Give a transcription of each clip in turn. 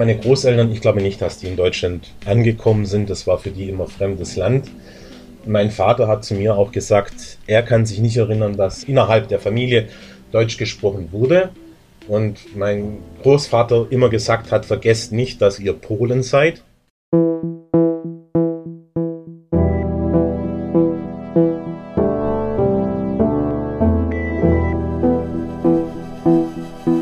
Meine Großeltern, ich glaube nicht, dass die in Deutschland angekommen sind. Das war für die immer fremdes Land. Mein Vater hat zu mir auch gesagt, er kann sich nicht erinnern, dass innerhalb der Familie Deutsch gesprochen wurde. Und mein Großvater immer gesagt hat, vergesst nicht, dass ihr Polen seid.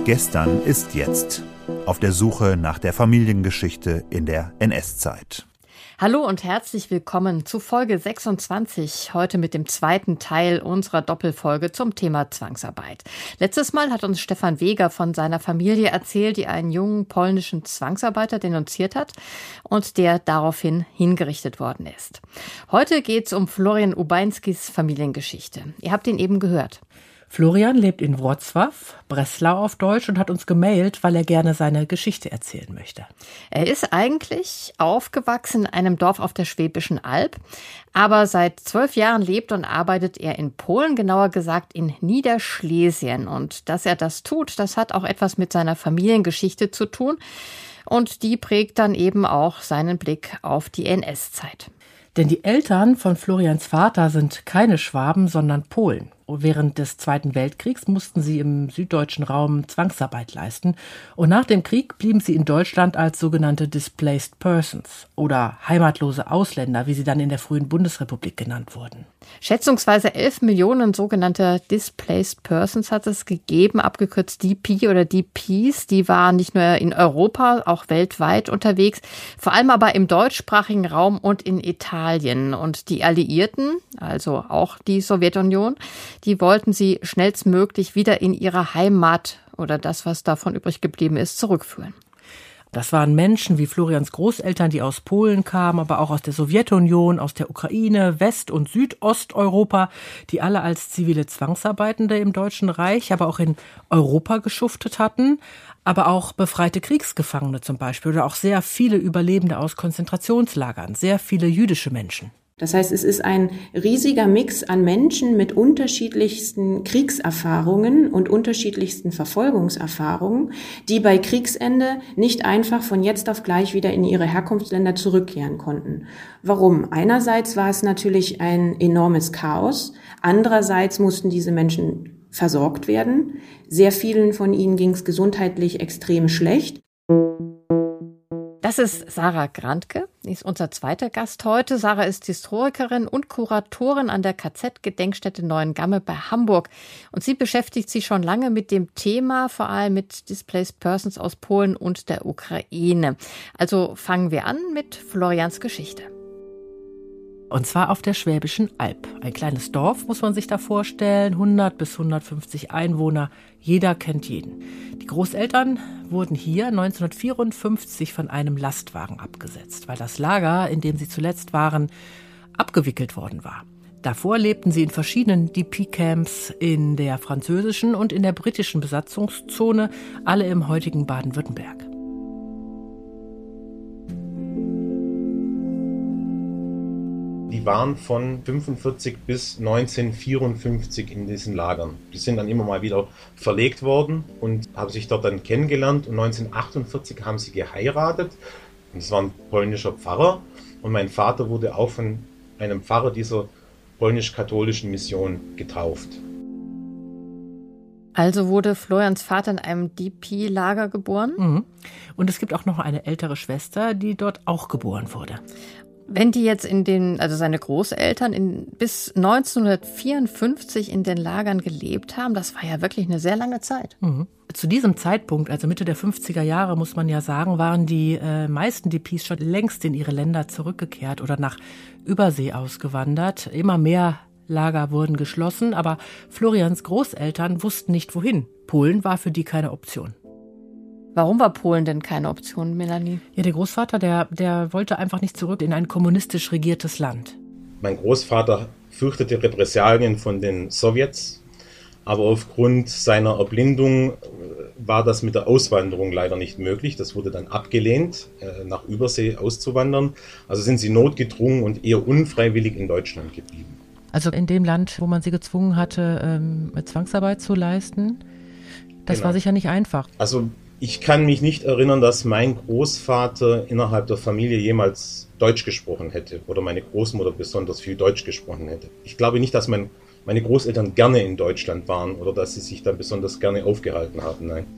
Gestern ist jetzt. Auf der Suche nach der Familiengeschichte in der NS-Zeit. Hallo und herzlich willkommen zu Folge 26, heute mit dem zweiten Teil unserer Doppelfolge zum Thema Zwangsarbeit. Letztes Mal hat uns Stefan Weger von seiner Familie erzählt, die einen jungen polnischen Zwangsarbeiter denunziert hat und der daraufhin hingerichtet worden ist. Heute geht es um Florian Ubainskis Familiengeschichte. Ihr habt ihn eben gehört. Florian lebt in Wrocław, Breslau auf Deutsch und hat uns gemailt, weil er gerne seine Geschichte erzählen möchte. Er ist eigentlich aufgewachsen in einem Dorf auf der Schwäbischen Alb, aber seit zwölf Jahren lebt und arbeitet er in Polen, genauer gesagt in Niederschlesien. Und dass er das tut, das hat auch etwas mit seiner Familiengeschichte zu tun. Und die prägt dann eben auch seinen Blick auf die NS-Zeit. Denn die Eltern von Florians Vater sind keine Schwaben, sondern Polen. Während des Zweiten Weltkriegs mussten sie im süddeutschen Raum Zwangsarbeit leisten und nach dem Krieg blieben sie in Deutschland als sogenannte Displaced Persons oder heimatlose Ausländer, wie sie dann in der frühen Bundesrepublik genannt wurden. Schätzungsweise 11 Millionen sogenannte Displaced Persons hat es gegeben, abgekürzt DP oder DPs. Die waren nicht nur in Europa, auch weltweit unterwegs, vor allem aber im deutschsprachigen Raum und in Italien. Und die Alliierten, also auch die Sowjetunion, die wollten sie schnellstmöglich wieder in ihre Heimat oder das, was davon übrig geblieben ist, zurückführen. Das waren Menschen wie Florians Großeltern, die aus Polen kamen, aber auch aus der Sowjetunion, aus der Ukraine, West- und Südosteuropa, die alle als zivile Zwangsarbeitende im Deutschen Reich, aber auch in Europa geschuftet hatten, aber auch befreite Kriegsgefangene zum Beispiel oder auch sehr viele Überlebende aus Konzentrationslagern, sehr viele jüdische Menschen. Das heißt, es ist ein riesiger Mix an Menschen mit unterschiedlichsten Kriegserfahrungen und unterschiedlichsten Verfolgungserfahrungen, die bei Kriegsende nicht einfach von jetzt auf gleich wieder in ihre Herkunftsländer zurückkehren konnten. Warum? Einerseits war es natürlich ein enormes Chaos. Andererseits mussten diese Menschen versorgt werden. Sehr vielen von ihnen ging es gesundheitlich extrem schlecht. Das ist Sarah Grantke, die ist unser zweiter Gast heute. Sarah ist Historikerin und Kuratorin an der KZ-Gedenkstätte Neuengamme bei Hamburg. Und sie beschäftigt sich schon lange mit dem Thema, vor allem mit Displaced Persons aus Polen und der Ukraine. Also fangen wir an mit Florians Geschichte. Und zwar auf der Schwäbischen Alb. Ein kleines Dorf muss man sich da vorstellen, 100 bis 150 Einwohner, jeder kennt jeden. Die Großeltern wurden hier 1954 von einem Lastwagen abgesetzt, weil das Lager, in dem sie zuletzt waren, abgewickelt worden war. Davor lebten sie in verschiedenen DP-Camps in der französischen und in der britischen Besatzungszone, alle im heutigen Baden-Württemberg. Die waren von 45 bis 1954 in diesen Lagern. Die sind dann immer mal wieder verlegt worden und haben sich dort dann kennengelernt. Und 1948 haben sie geheiratet. Und es war ein polnischer Pfarrer. Und mein Vater wurde auch von einem Pfarrer dieser polnisch-katholischen Mission getauft. Also wurde Florians Vater in einem DP-Lager geboren? Mhm. Und es gibt auch noch eine ältere Schwester, die dort auch geboren wurde. Wenn die jetzt in den, also seine Großeltern in, bis 1954 in den Lagern gelebt haben, das war ja wirklich eine sehr lange Zeit. Mhm. Zu diesem Zeitpunkt, also Mitte der 50er Jahre, muss man ja sagen, waren die äh, meisten DPs schon längst in ihre Länder zurückgekehrt oder nach Übersee ausgewandert. Immer mehr Lager wurden geschlossen, aber Florians Großeltern wussten nicht wohin. Polen war für die keine Option. Warum war Polen denn keine Option, Melanie? Ja, der Großvater, der, der wollte einfach nicht zurück in ein kommunistisch regiertes Land. Mein Großvater fürchtete Repressalien von den Sowjets, aber aufgrund seiner Erblindung äh, war das mit der Auswanderung leider nicht möglich. Das wurde dann abgelehnt, äh, nach Übersee auszuwandern. Also sind sie notgedrungen und eher unfreiwillig in Deutschland geblieben. Also in dem Land, wo man sie gezwungen hatte, ähm, Zwangsarbeit zu leisten. Das genau. war sicher nicht einfach. Also Ich kann mich nicht erinnern, dass mein Großvater innerhalb der Familie jemals Deutsch gesprochen hätte oder meine Großmutter besonders viel Deutsch gesprochen hätte. Ich glaube nicht, dass mein, meine Großeltern gerne in Deutschland waren oder dass sie sich dann besonders gerne aufgehalten haben. Nein.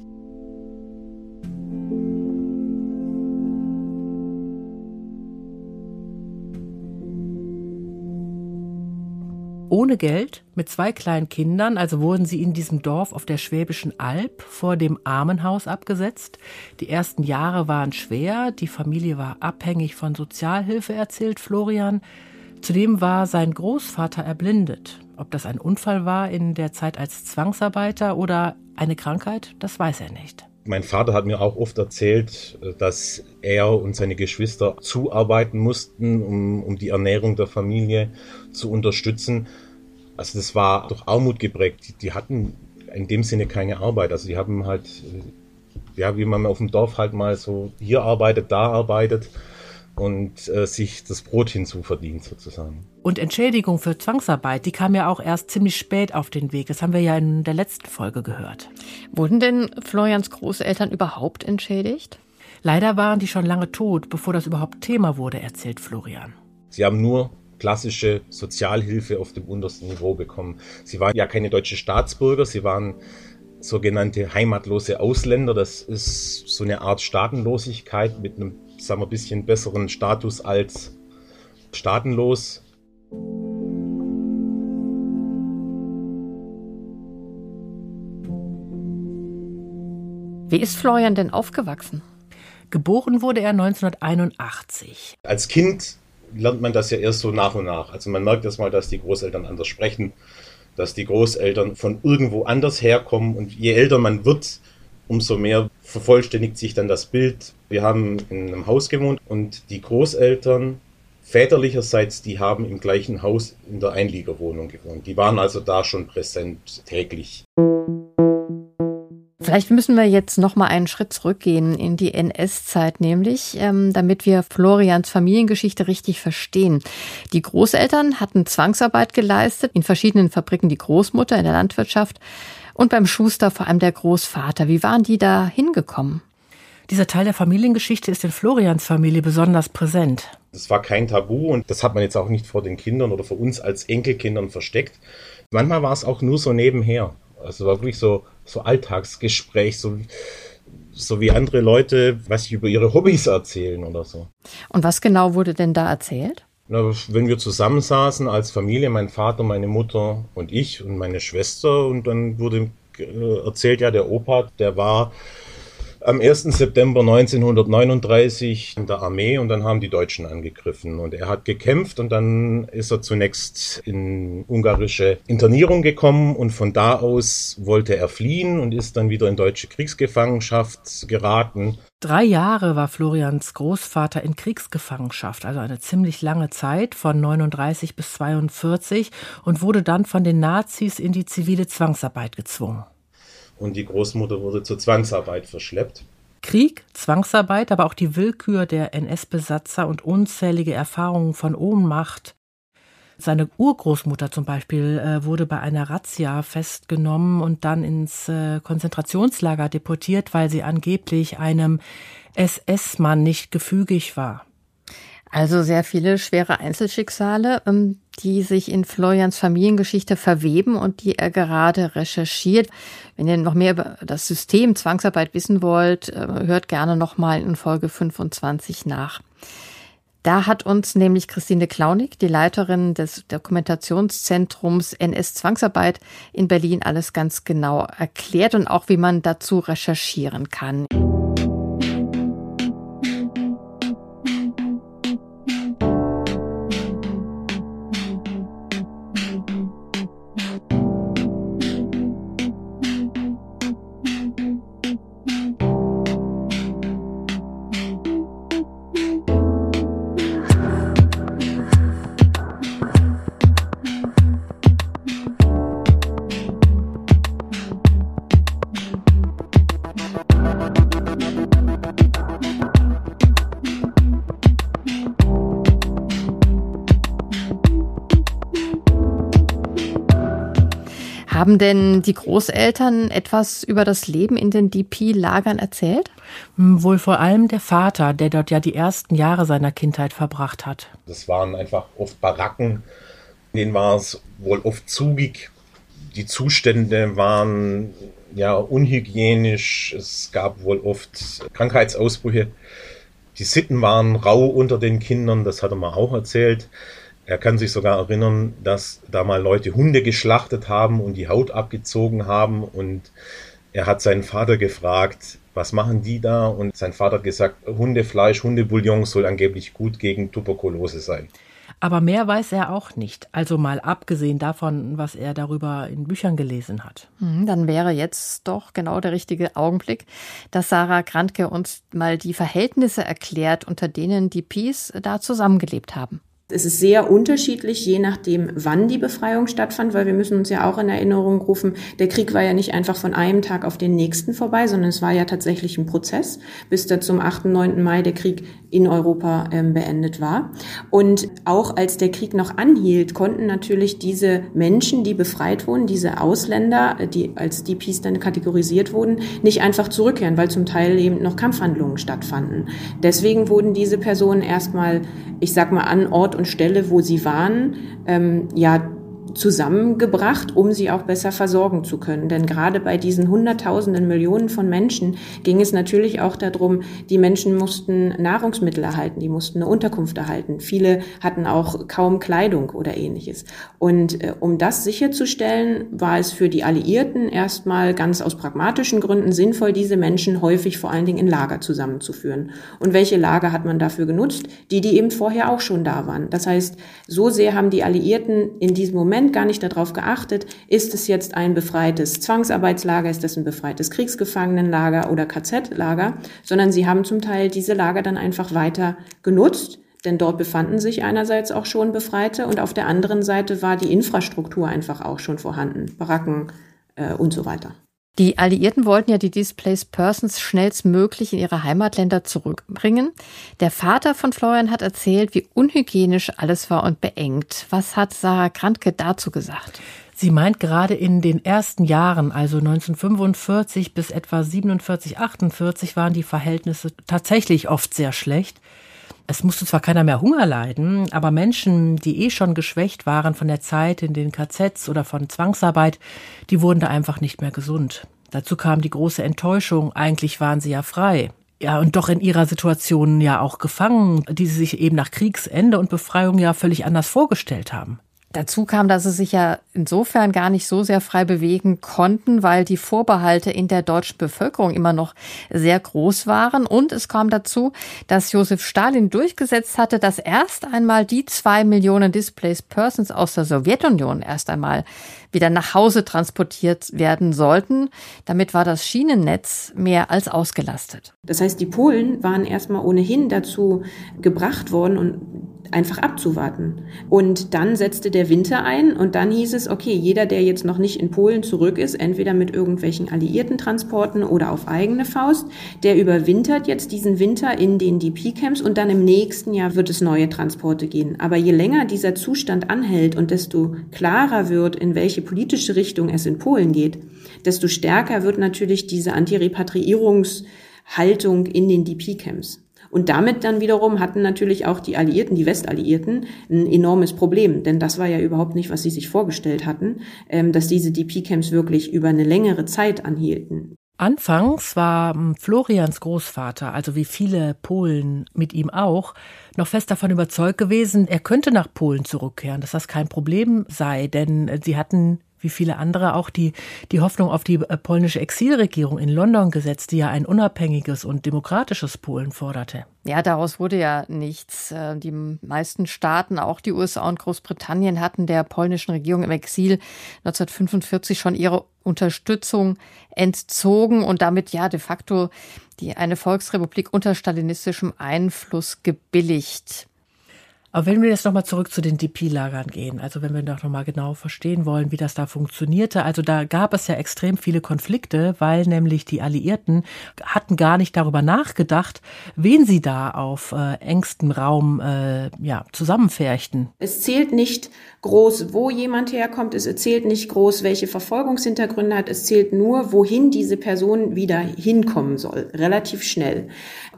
Ohne Geld mit zwei kleinen Kindern, also wurden sie in diesem Dorf auf der Schwäbischen Alb vor dem Armenhaus abgesetzt. Die ersten Jahre waren schwer, die Familie war abhängig von Sozialhilfe, erzählt Florian. Zudem war sein Großvater erblindet. Ob das ein Unfall war in der Zeit als Zwangsarbeiter oder eine Krankheit, das weiß er nicht. Mein Vater hat mir auch oft erzählt, dass er und seine Geschwister zuarbeiten mussten, um, um die Ernährung der Familie zu unterstützen. Also das war durch Armut geprägt. Die, die hatten in dem Sinne keine Arbeit. Also die haben halt, ja, wie man auf dem Dorf halt mal so hier arbeitet, da arbeitet und äh, sich das Brot hinzuverdient sozusagen. Und Entschädigung für Zwangsarbeit, die kam ja auch erst ziemlich spät auf den Weg. Das haben wir ja in der letzten Folge gehört. Wurden denn Florians Großeltern überhaupt entschädigt? Leider waren die schon lange tot, bevor das überhaupt Thema wurde, erzählt Florian. Sie haben nur klassische Sozialhilfe auf dem untersten Niveau bekommen. Sie waren ja keine deutsche Staatsbürger, sie waren sogenannte heimatlose Ausländer. Das ist so eine Art Staatenlosigkeit mit einem sagen wir, ein bisschen besseren Status als staatenlos. Wie ist Florian denn aufgewachsen? Geboren wurde er 1981. Als Kind lernt man das ja erst so nach und nach. Also man merkt erst mal, dass die Großeltern anders sprechen, dass die Großeltern von irgendwo anders herkommen und je älter man wird, umso mehr vervollständigt sich dann das Bild. Wir haben in einem Haus gewohnt und die Großeltern väterlicherseits, die haben im gleichen Haus in der Einliegerwohnung gewohnt. Die waren also da schon präsent täglich. Vielleicht müssen wir jetzt noch mal einen Schritt zurückgehen in die NS-Zeit, nämlich, ähm, damit wir Florians Familiengeschichte richtig verstehen. Die Großeltern hatten Zwangsarbeit geleistet in verschiedenen Fabriken, die Großmutter in der Landwirtschaft und beim Schuster vor allem der Großvater. Wie waren die da hingekommen? Dieser Teil der Familiengeschichte ist in Florians Familie besonders präsent. Das war kein Tabu und das hat man jetzt auch nicht vor den Kindern oder vor uns als Enkelkindern versteckt. Manchmal war es auch nur so nebenher. Also war wirklich so, so Alltagsgespräch, so, so wie andere Leute, was sie über ihre Hobbys erzählen oder so. Und was genau wurde denn da erzählt? Na, wenn wir zusammensaßen als Familie, mein Vater, meine Mutter und ich und meine Schwester und dann wurde äh, erzählt, ja, der Opa, der war am 1. September 1939 in der Armee und dann haben die Deutschen angegriffen und er hat gekämpft und dann ist er zunächst in ungarische Internierung gekommen und von da aus wollte er fliehen und ist dann wieder in deutsche Kriegsgefangenschaft geraten. Drei Jahre war Florians Großvater in Kriegsgefangenschaft, also eine ziemlich lange Zeit von 39 bis 42 und wurde dann von den Nazis in die zivile Zwangsarbeit gezwungen und die Großmutter wurde zur Zwangsarbeit verschleppt. Krieg, Zwangsarbeit, aber auch die Willkür der NS-Besatzer und unzählige Erfahrungen von Ohnmacht. Seine Urgroßmutter zum Beispiel äh, wurde bei einer Razzia festgenommen und dann ins äh, Konzentrationslager deportiert, weil sie angeblich einem SS-Mann nicht gefügig war. Also sehr viele schwere Einzelschicksale, ähm, die sich in Florians Familiengeschichte verweben und die er gerade recherchiert. Wenn ihr noch mehr über das System Zwangsarbeit wissen wollt, äh, hört gerne nochmal in Folge 25 nach. Da hat uns nämlich Christine Klaunig, die Leiterin des Dokumentationszentrums NS Zwangsarbeit in Berlin, alles ganz genau erklärt und auch, wie man dazu recherchieren kann. Haben denn die Großeltern etwas über das Leben in den DP-Lagern erzählt? Hm, wohl vor allem der Vater, der dort ja die ersten Jahre seiner Kindheit verbracht hat. Das waren einfach oft Baracken, in denen war es wohl oft zugig. Die Zustände waren ja unhygienisch, es gab wohl oft Krankheitsausbrüche. Die Sitten waren rau unter den Kindern, das hat er mir auch erzählt. Er kann sich sogar erinnern, dass da mal Leute Hunde geschlachtet haben und die Haut abgezogen haben und er hat seinen Vater gefragt, was machen die da? Und sein Vater hat gesagt, Hundefleisch, Hundebouillon soll angeblich gut gegen Tuberkulose sein. Aber mehr weiß er auch nicht. Also mal abgesehen davon, was er darüber in Büchern gelesen hat. Hm, dann wäre jetzt doch genau der richtige Augenblick, dass Sarah Grantke uns mal die Verhältnisse erklärt, unter denen die Peace da zusammengelebt haben. Es ist sehr unterschiedlich, je nachdem, wann die Befreiung stattfand, weil wir müssen uns ja auch in Erinnerung rufen, der Krieg war ja nicht einfach von einem Tag auf den nächsten vorbei, sondern es war ja tatsächlich ein Prozess, bis da zum 8. 9. Mai der Krieg in Europa ähm, beendet war. Und auch als der Krieg noch anhielt, konnten natürlich diese Menschen, die befreit wurden, diese Ausländer, äh, die als DPs dann kategorisiert wurden, nicht einfach zurückkehren, weil zum Teil eben noch Kampfhandlungen stattfanden. Deswegen wurden diese Personen erstmal, ich sag mal, an Ort und Stelle, wo sie waren, ähm, ja, zusammengebracht, um sie auch besser versorgen zu können. Denn gerade bei diesen Hunderttausenden, Millionen von Menschen ging es natürlich auch darum, die Menschen mussten Nahrungsmittel erhalten, die mussten eine Unterkunft erhalten. Viele hatten auch kaum Kleidung oder ähnliches. Und äh, um das sicherzustellen, war es für die Alliierten erstmal ganz aus pragmatischen Gründen sinnvoll, diese Menschen häufig vor allen Dingen in Lager zusammenzuführen. Und welche Lager hat man dafür genutzt? Die, die eben vorher auch schon da waren. Das heißt, so sehr haben die Alliierten in diesem Moment Moment gar nicht darauf geachtet, ist es jetzt ein befreites Zwangsarbeitslager, ist es ein befreites Kriegsgefangenenlager oder KZ-Lager, sondern sie haben zum Teil diese Lager dann einfach weiter genutzt, denn dort befanden sich einerseits auch schon Befreite und auf der anderen Seite war die Infrastruktur einfach auch schon vorhanden, Baracken äh, und so weiter. Die Alliierten wollten ja die Displaced Persons schnellstmöglich in ihre Heimatländer zurückbringen. Der Vater von Florian hat erzählt, wie unhygienisch alles war und beengt. Was hat Sarah Krantke dazu gesagt? Sie meint gerade in den ersten Jahren, also 1945 bis etwa 47, 48, waren die Verhältnisse tatsächlich oft sehr schlecht. Es musste zwar keiner mehr Hunger leiden, aber Menschen, die eh schon geschwächt waren von der Zeit in den KZs oder von Zwangsarbeit, die wurden da einfach nicht mehr gesund. Dazu kam die große Enttäuschung, eigentlich waren sie ja frei. Ja, und doch in ihrer Situation ja auch gefangen, die sie sich eben nach Kriegsende und Befreiung ja völlig anders vorgestellt haben. Dazu kam, dass sie sich ja insofern gar nicht so sehr frei bewegen konnten, weil die Vorbehalte in der deutschen Bevölkerung immer noch sehr groß waren. Und es kam dazu, dass Josef Stalin durchgesetzt hatte, dass erst einmal die zwei Millionen Displaced Persons aus der Sowjetunion erst einmal wieder nach Hause transportiert werden sollten. Damit war das Schienennetz mehr als ausgelastet. Das heißt, die Polen waren erstmal ohnehin dazu gebracht worden und einfach abzuwarten. Und dann setzte der Winter ein und dann hieß es, okay, jeder, der jetzt noch nicht in Polen zurück ist, entweder mit irgendwelchen alliierten Transporten oder auf eigene Faust, der überwintert jetzt diesen Winter in den DP-Camps und dann im nächsten Jahr wird es neue Transporte gehen. Aber je länger dieser Zustand anhält und desto klarer wird, in welche politische Richtung es in Polen geht, desto stärker wird natürlich diese Antirepatriierungshaltung in den DP-Camps. Und damit dann wiederum hatten natürlich auch die Alliierten, die Westalliierten, ein enormes Problem. Denn das war ja überhaupt nicht, was sie sich vorgestellt hatten, ähm, dass diese DP-Camps wirklich über eine längere Zeit anhielten. Anfangs war Florians Großvater, also wie viele Polen mit ihm auch, noch fest davon überzeugt gewesen, er könnte nach Polen zurückkehren, dass das kein Problem sei, denn sie hatten wie viele andere auch die, die Hoffnung auf die äh, polnische Exilregierung in London gesetzt, die ja ein unabhängiges und demokratisches Polen forderte. Ja, daraus wurde ja nichts. Äh, die meisten Staaten, auch die USA und Großbritannien, hatten der polnischen Regierung im Exil 1945 schon ihre Unterstützung entzogen und damit ja de facto die eine Volksrepublik unter stalinistischem Einfluss gebilligt. Aber wenn wir jetzt nochmal zurück zu den DP-Lagern gehen, also wenn wir doch nochmal genau verstehen wollen, wie das da funktionierte, also da gab es ja extrem viele Konflikte, weil nämlich die Alliierten hatten gar nicht darüber nachgedacht, wen sie da auf äh, engstem Raum äh, ja, zusammenfärchten. Es zählt nicht groß, wo jemand herkommt, es zählt nicht groß, welche Verfolgungshintergründe hat, es zählt nur, wohin diese Person wieder hinkommen soll, relativ schnell.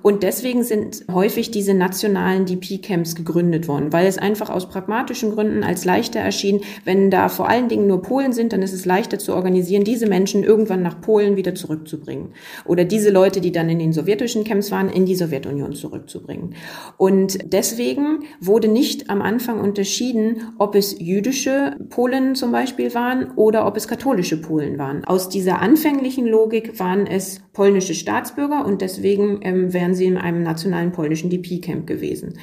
Und deswegen sind häufig diese nationalen DP-Camps gegründet worden, weil es einfach aus pragmatischen Gründen als leichter erschien, wenn da vor allen Dingen nur Polen sind, dann ist es leichter zu organisieren, diese Menschen irgendwann nach Polen wieder zurückzubringen. Oder diese Leute, die dann in den sowjetischen Camps waren, in die Sowjetunion zurückzubringen. Und deswegen wurde nicht am Anfang unterschieden, ob es jüdische Polen zum Beispiel waren oder ob es katholische Polen waren. Aus dieser anfänglichen Logik waren es polnische Staatsbürger und deswegen ähm, wären sie in einem nationalen polnischen DP-Camp gewesen.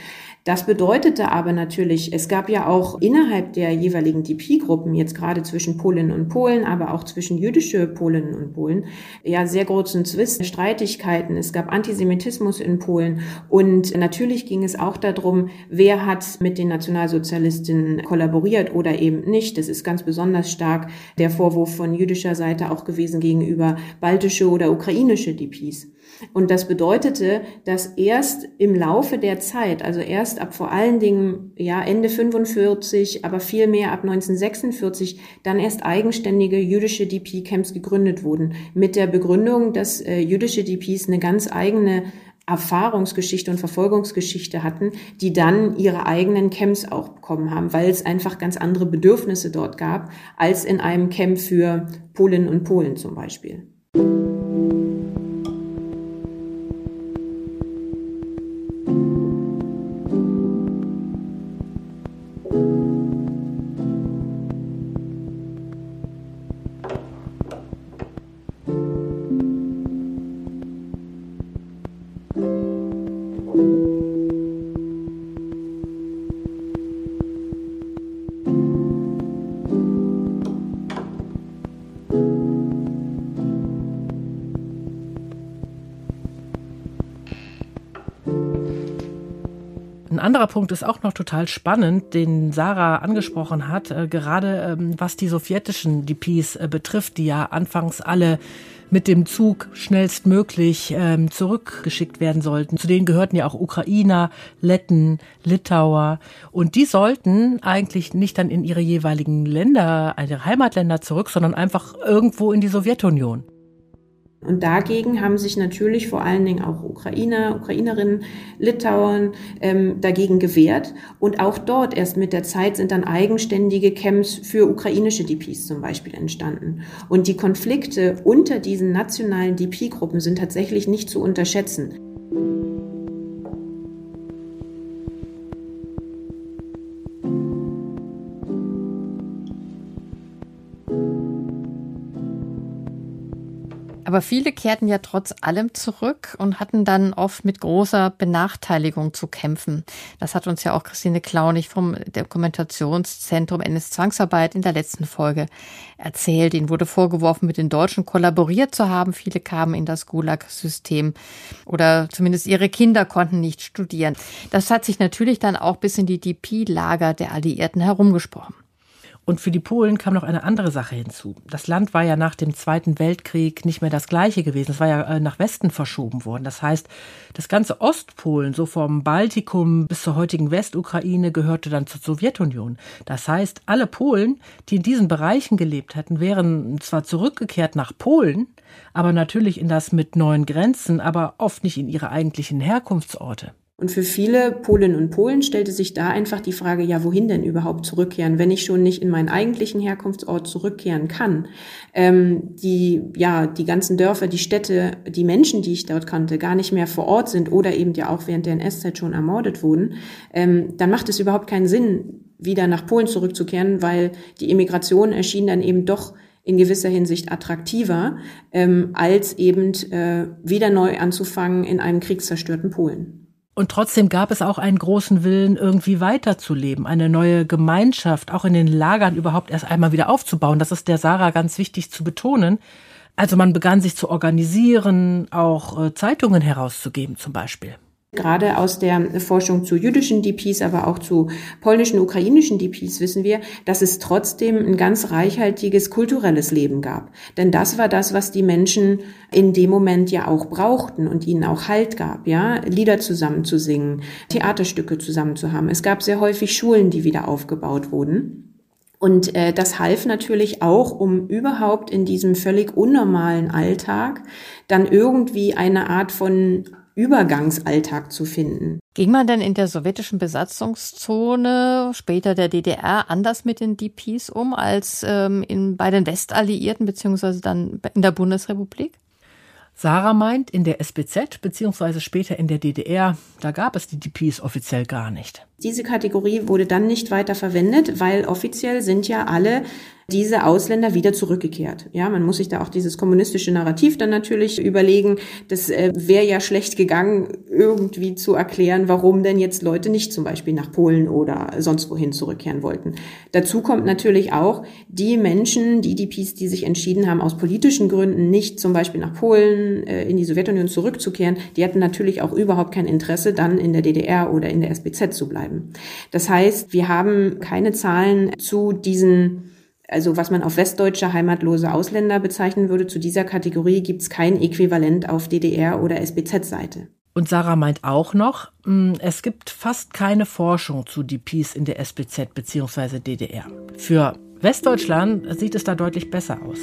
Das bedeutete aber natürlich, es gab ja auch innerhalb der jeweiligen DP-Gruppen, jetzt gerade zwischen Polinnen und Polen, aber auch zwischen jüdische Polinnen und Polen, ja sehr großen Zwist, Streitigkeiten. Es gab Antisemitismus in Polen und natürlich ging es auch darum, wer hat mit den Nationalsozialistinnen kollaboriert oder eben nicht. Das ist ganz besonders stark der Vorwurf von jüdischer Seite auch gewesen gegenüber baltische oder ukrainische DPs. Und das bedeutete, dass erst im Laufe der Zeit, also erst ab vor allen Dingen ja Ende 45, aber viel mehr ab 1946, dann erst eigenständige jüdische DP-Camps gegründet wurden. Mit der Begründung, dass äh, jüdische DPs eine ganz eigene Erfahrungsgeschichte und Verfolgungsgeschichte hatten, die dann ihre eigenen Camps auch bekommen haben, weil es einfach ganz andere Bedürfnisse dort gab, als in einem Camp für Polinnen und Polen zum Beispiel. Anderer Punkt ist auch noch total spannend, den Sarah angesprochen hat, äh, gerade ähm, was die sowjetischen DPs äh, betrifft, die ja anfangs alle mit dem Zug schnellstmöglich ähm, zurückgeschickt werden sollten. Zu denen gehörten ja auch Ukrainer, Letten, Litauer. Und die sollten eigentlich nicht dann in ihre jeweiligen Länder, ihre Heimatländer zurück, sondern einfach irgendwo in die Sowjetunion. Und dagegen haben sich natürlich vor allen Dingen auch Ukrainer, Ukrainerinnen, Litauern ähm, dagegen gewehrt. Und auch dort erst mit der Zeit sind dann eigenständige Camps für ukrainische DPs zum Beispiel entstanden. Und die Konflikte unter diesen nationalen DP-Gruppen sind tatsächlich nicht zu unterschätzen. Aber viele kehrten ja trotz allem zurück und hatten dann oft mit großer Benachteiligung zu kämpfen. Das hat uns ja auch Christine Klaunig vom Dokumentationszentrum NS-Zwangsarbeit in der letzten Folge erzählt. Ihnen wurde vorgeworfen, mit den Deutschen kollaboriert zu haben. Viele kamen in das Gulag-System oder zumindest ihre Kinder konnten nicht studieren. Das hat sich natürlich dann auch bis in die DP-Lager der Alliierten herumgesprochen. Und für die Polen kam noch eine andere Sache hinzu. Das Land war ja nach dem Zweiten Weltkrieg nicht mehr das gleiche gewesen. Es war ja äh, nach Westen verschoben worden. Das heißt, das ganze Ostpolen, so vom Baltikum bis zur heutigen Westukraine, gehörte dann zur Sowjetunion. Das heißt, alle Polen, die in diesen Bereichen gelebt hatten, wären zwar zurückgekehrt nach Polen, aber natürlich in das mit neuen Grenzen, aber oft nicht in ihre eigentlichen Herkunftsorte. Und für viele Polinnen und Polen stellte sich da einfach die Frage, ja, wohin denn überhaupt zurückkehren, wenn ich schon nicht in meinen eigentlichen Herkunftsort zurückkehren kann. Ähm, die, ja, die ganzen Dörfer, die Städte, die Menschen, die ich dort kannte, gar nicht mehr vor Ort sind oder eben ja auch während der NS-Zeit schon ermordet wurden, ähm, dann macht es überhaupt keinen Sinn, wieder nach Polen zurückzukehren, weil die Immigration erschien dann eben doch in gewisser Hinsicht attraktiver, ähm, als eben äh, wieder neu anzufangen in einem kriegszerstörten Polen. Und trotzdem gab es auch einen großen Willen, irgendwie weiterzuleben, eine neue Gemeinschaft, auch in den Lagern überhaupt erst einmal wieder aufzubauen. Das ist der Sarah ganz wichtig zu betonen. Also man begann sich zu organisieren, auch äh, Zeitungen herauszugeben zum Beispiel. Gerade aus der Forschung zu jüdischen DPs, aber auch zu polnischen, ukrainischen DPs wissen wir, dass es trotzdem ein ganz reichhaltiges kulturelles Leben gab. Denn das war das, was die Menschen in dem Moment ja auch brauchten und ihnen auch Halt gab, ja, Lieder zusammen zu singen, Theaterstücke zusammen zu haben. Es gab sehr häufig Schulen, die wieder aufgebaut wurden. Und äh, das half natürlich auch, um überhaupt in diesem völlig unnormalen Alltag dann irgendwie eine Art von Übergangsalltag zu finden. Ging man denn in der sowjetischen Besatzungszone, später der DDR, anders mit den DPs um als ähm, in, bei den Westalliierten beziehungsweise dann in der Bundesrepublik? Sarah meint, in der SBZ beziehungsweise später in der DDR, da gab es die DPs offiziell gar nicht. Diese Kategorie wurde dann nicht weiter verwendet, weil offiziell sind ja alle diese Ausländer wieder zurückgekehrt. Ja, man muss sich da auch dieses kommunistische Narrativ dann natürlich überlegen. Das äh, wäre ja schlecht gegangen, irgendwie zu erklären, warum denn jetzt Leute nicht zum Beispiel nach Polen oder sonst wohin zurückkehren wollten. Dazu kommt natürlich auch die Menschen, die DPs, die sich entschieden haben, aus politischen Gründen nicht zum Beispiel nach Polen, äh, in die Sowjetunion zurückzukehren, die hatten natürlich auch überhaupt kein Interesse, dann in der DDR oder in der SBZ zu bleiben bleiben. Das heißt, wir haben keine Zahlen zu diesen also was man auf westdeutsche heimatlose Ausländer bezeichnen würde, zu dieser Kategorie gibt es kein Äquivalent auf DDR- oder SBZ-Seite. Und Sarah meint auch noch, hm, es gibt fast keine Forschung zu DPs in der SBZ bzw. DDR. Für Westdeutschland sieht es da deutlich besser aus.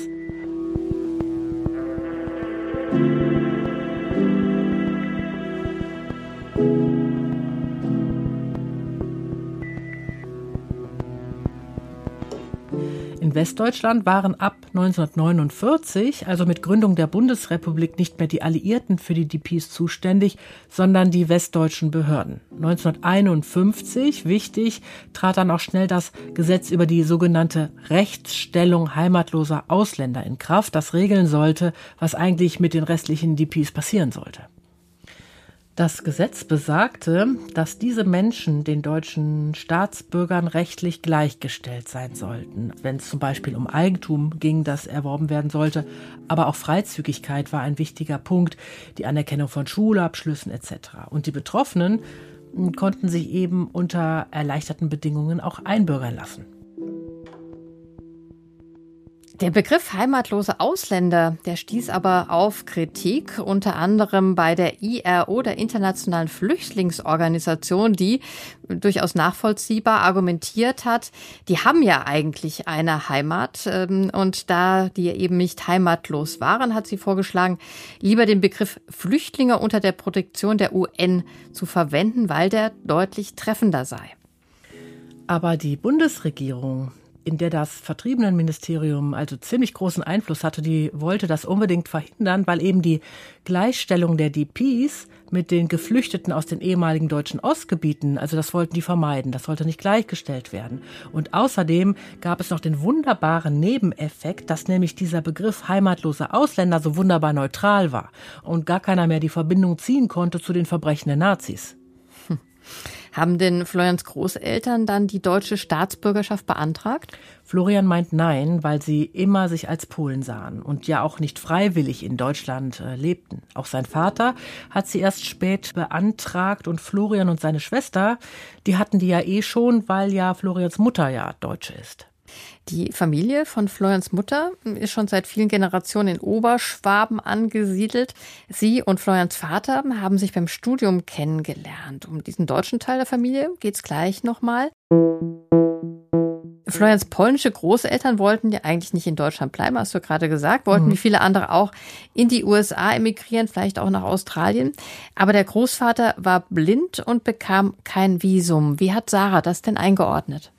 Westdeutschland waren ab 1949, also mit Gründung der Bundesrepublik, nicht mehr die Alliierten für die DPs zuständig, sondern die westdeutschen Behörden. 1951, wichtig, trat dann auch schnell das Gesetz über die sogenannte Rechtsstellung heimatloser Ausländer in Kraft, das regeln sollte, was eigentlich mit den restlichen DPs passieren sollte. Das Gesetz besagte, dass diese Menschen den deutschen Staatsbürgern rechtlich gleichgestellt sein sollten, wenn es zum Beispiel um Eigentum ging, das erworben werden sollte. Aber auch Freizügigkeit war ein wichtiger Punkt, die Anerkennung von Schulabschlüssen etc. Und die Betroffenen konnten sich eben unter erleichterten Bedingungen auch einbürgern lassen. Der Begriff heimatlose Ausländer, der stieß aber auf Kritik, unter anderem bei der IRO, der Internationalen Flüchtlingsorganisation, die durchaus nachvollziehbar argumentiert hat, die haben ja eigentlich eine Heimat ähm, und da die eben nicht heimatlos waren, hat sie vorgeschlagen, lieber den Begriff Flüchtlinge unter der Protektion der UN zu verwenden, weil der deutlich treffender sei. Aber die Bundesregierung, in der das Vertriebenenministerium also ziemlich großen Einfluss hatte, die wollte das unbedingt verhindern, weil eben die Gleichstellung der DPs mit den Geflüchteten aus den ehemaligen deutschen Ostgebieten, also das wollten die vermeiden, das sollte nicht gleichgestellt werden. Und außerdem gab es noch den wunderbaren Nebeneffekt, dass nämlich dieser Begriff heimatloser Ausländer so wunderbar neutral war und gar keiner mehr die Verbindung ziehen konnte zu den Verbrechen der Nazis. Hm. Haben denn Florians Großeltern dann die deutsche Staatsbürgerschaft beantragt? Florian meint nein, weil sie immer sich als Polen sahen und ja auch nicht freiwillig in Deutschland äh, lebten. Auch sein Vater hat sie erst spät beantragt und Florian und seine Schwester, die hatten die ja eh schon, weil ja Florians Mutter ja Deutsche ist. Die Familie von Florians Mutter ist schon seit vielen Generationen in Oberschwaben angesiedelt. Sie und Florians Vater haben sich beim Studium kennengelernt. Um diesen deutschen Teil der Familie geht's gleich nochmal. Florians polnische Großeltern wollten ja eigentlich nicht in Deutschland bleiben, hast du gerade gesagt, wollten mhm. wie viele andere auch in die USA emigrieren, vielleicht auch nach Australien. Aber der Großvater war blind und bekam kein Visum. Wie hat Sarah das denn eingeordnet?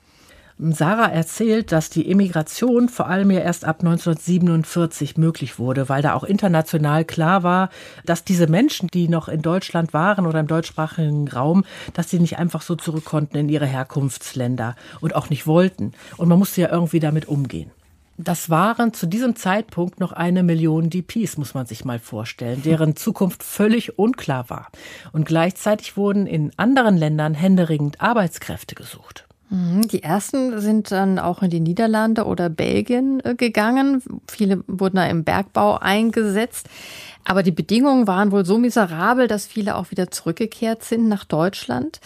Sarah erzählt, dass die Emigration vor allem ja erst ab 1947 möglich wurde, weil da auch international klar war, dass diese Menschen, die noch in Deutschland waren oder im deutschsprachigen Raum, dass sie nicht einfach so zurück konnten in ihre Herkunftsländer und auch nicht wollten. Und man musste ja irgendwie damit umgehen. Das waren zu diesem Zeitpunkt noch eine Million DPs, muss man sich mal vorstellen, deren Zukunft völlig unklar war. Und gleichzeitig wurden in anderen Ländern händeringend Arbeitskräfte gesucht. Mhm, die ersten sind dann auch in die Niederlande oder Belgien äh, gegangen. Viele wurden da im Bergbau eingesetzt. Aber die Bedingungen waren wohl so miserabel, dass viele auch wieder zurückgekehrt sind nach Deutschland.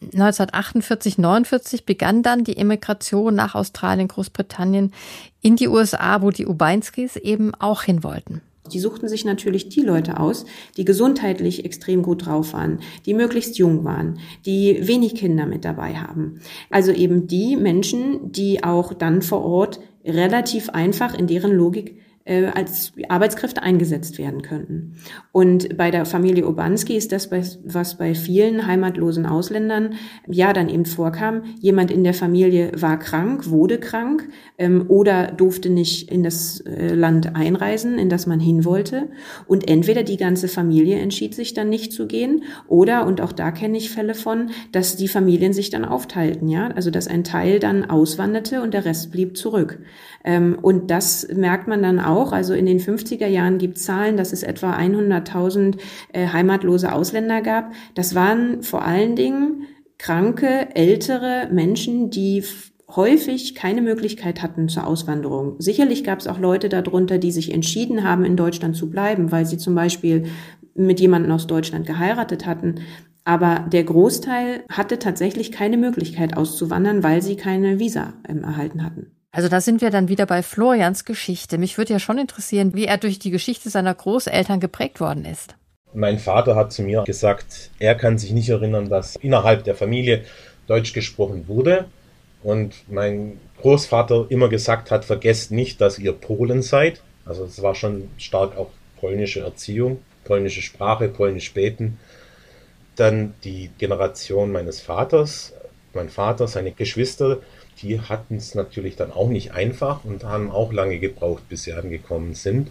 1948, 49 begann dann die Emigration nach Australien, Großbritannien in die USA, wo die Ubeinskis eben auch hin wollten. Die suchten sich natürlich die Leute aus, die gesundheitlich extrem gut drauf waren, die möglichst jung waren, die wenig Kinder mit dabei haben. Also eben die Menschen, die auch dann vor Ort relativ einfach in deren Logik äh, als Arbeitskräfte eingesetzt werden könnten. Und bei der Familie Obanski ist das, was bei vielen heimatlosen Ausländern ja dann eben vorkam. Jemand in der Familie war krank, wurde krank ähm, oder durfte nicht in das äh, Land einreisen, in das man hin wollte. Und entweder die ganze Familie entschied sich dann nicht zu gehen oder, und auch da kenne ich Fälle von, dass die Familien sich dann aufteilten, ja, also dass ein Teil dann auswanderte und der Rest blieb zurück. Ähm, und das merkt man dann auch. Also in den 50er Jahren gibt Zahlen, dass es etwa 100.000 äh, heimatlose Ausländer gab. Das waren vor allen Dingen kranke, ältere Menschen, die häufig keine Möglichkeit hatten zur Auswanderung. Sicherlich gab es auch Leute darunter, die sich entschieden haben, in Deutschland zu bleiben, weil sie zum Beispiel mit jemandem aus Deutschland geheiratet hatten. Aber der Großteil hatte tatsächlich keine Möglichkeit auszuwandern, weil sie keine Visa ähm, erhalten hatten. Also da sind wir dann wieder bei Florians Geschichte. Mich würde ja schon interessieren, wie er durch die Geschichte seiner Großeltern geprägt worden ist. Mein Vater hat zu mir gesagt, er kann sich nicht erinnern, dass innerhalb der Familie Deutsch gesprochen wurde. Und mein Großvater immer gesagt hat, vergesst nicht, dass ihr Polen seid. Also es war schon stark auch polnische Erziehung, polnische Sprache, polnisch beten. Dann die Generation meines Vaters, mein Vater, seine Geschwister, die hatten es natürlich dann auch nicht einfach und haben auch lange gebraucht, bis sie angekommen sind.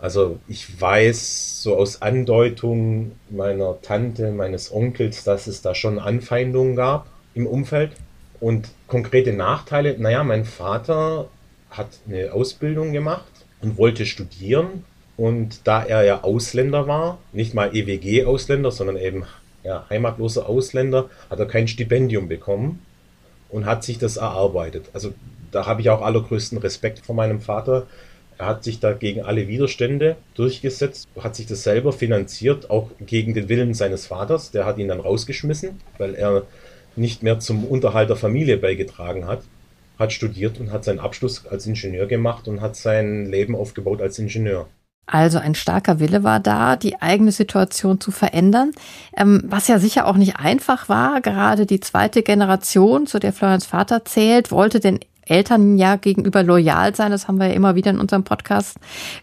Also ich weiß so aus Andeutungen meiner Tante, meines Onkels, dass es da schon Anfeindungen gab im Umfeld und konkrete Nachteile. Naja, mein Vater hat eine Ausbildung gemacht und wollte studieren und da er ja Ausländer war, nicht mal EWG-Ausländer, sondern eben ja, heimatlose Ausländer, hat er kein Stipendium bekommen und hat sich das erarbeitet. Also da habe ich auch allergrößten Respekt vor meinem Vater. Er hat sich da gegen alle Widerstände durchgesetzt, hat sich das selber finanziert, auch gegen den Willen seines Vaters. Der hat ihn dann rausgeschmissen, weil er nicht mehr zum Unterhalt der Familie beigetragen hat. Hat studiert und hat seinen Abschluss als Ingenieur gemacht und hat sein Leben aufgebaut als Ingenieur. Also ein starker Wille war da, die eigene Situation zu verändern, ähm, was ja sicher auch nicht einfach war. Gerade die zweite Generation, zu der Florians Vater zählt, wollte den Eltern ja gegenüber loyal sein. Das haben wir ja immer wieder in unserem Podcast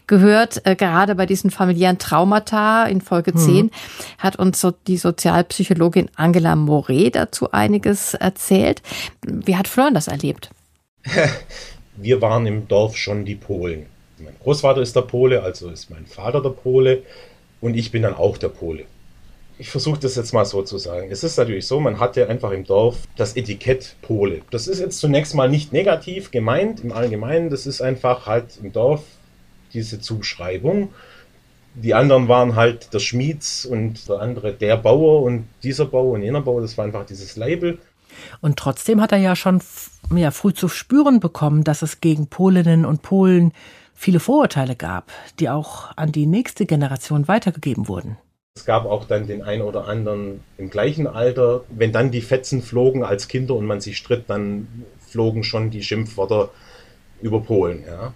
gehört. Äh, gerade bei diesen familiären Traumata in Folge mhm. 10 hat uns so die Sozialpsychologin Angela Moret dazu einiges erzählt. Wie hat Florian das erlebt? Wir waren im Dorf schon die Polen. Mein Großvater ist der Pole, also ist mein Vater der Pole und ich bin dann auch der Pole. Ich versuche das jetzt mal so zu sagen. Es ist natürlich so, man hatte einfach im Dorf das Etikett Pole. Das ist jetzt zunächst mal nicht negativ gemeint im Allgemeinen. Das ist einfach halt im Dorf diese Zuschreibung. Die anderen waren halt der Schmieds und der andere der Bauer und dieser Bauer und jener Bauer. Das war einfach dieses Label. Und trotzdem hat er ja schon ja, früh zu spüren bekommen, dass es gegen Polinnen und Polen viele Vorurteile gab, die auch an die nächste Generation weitergegeben wurden. Es gab auch dann den einen oder anderen im gleichen Alter, wenn dann die Fetzen flogen als Kinder und man sich stritt, dann flogen schon die Schimpfwörter über Polen. Ja.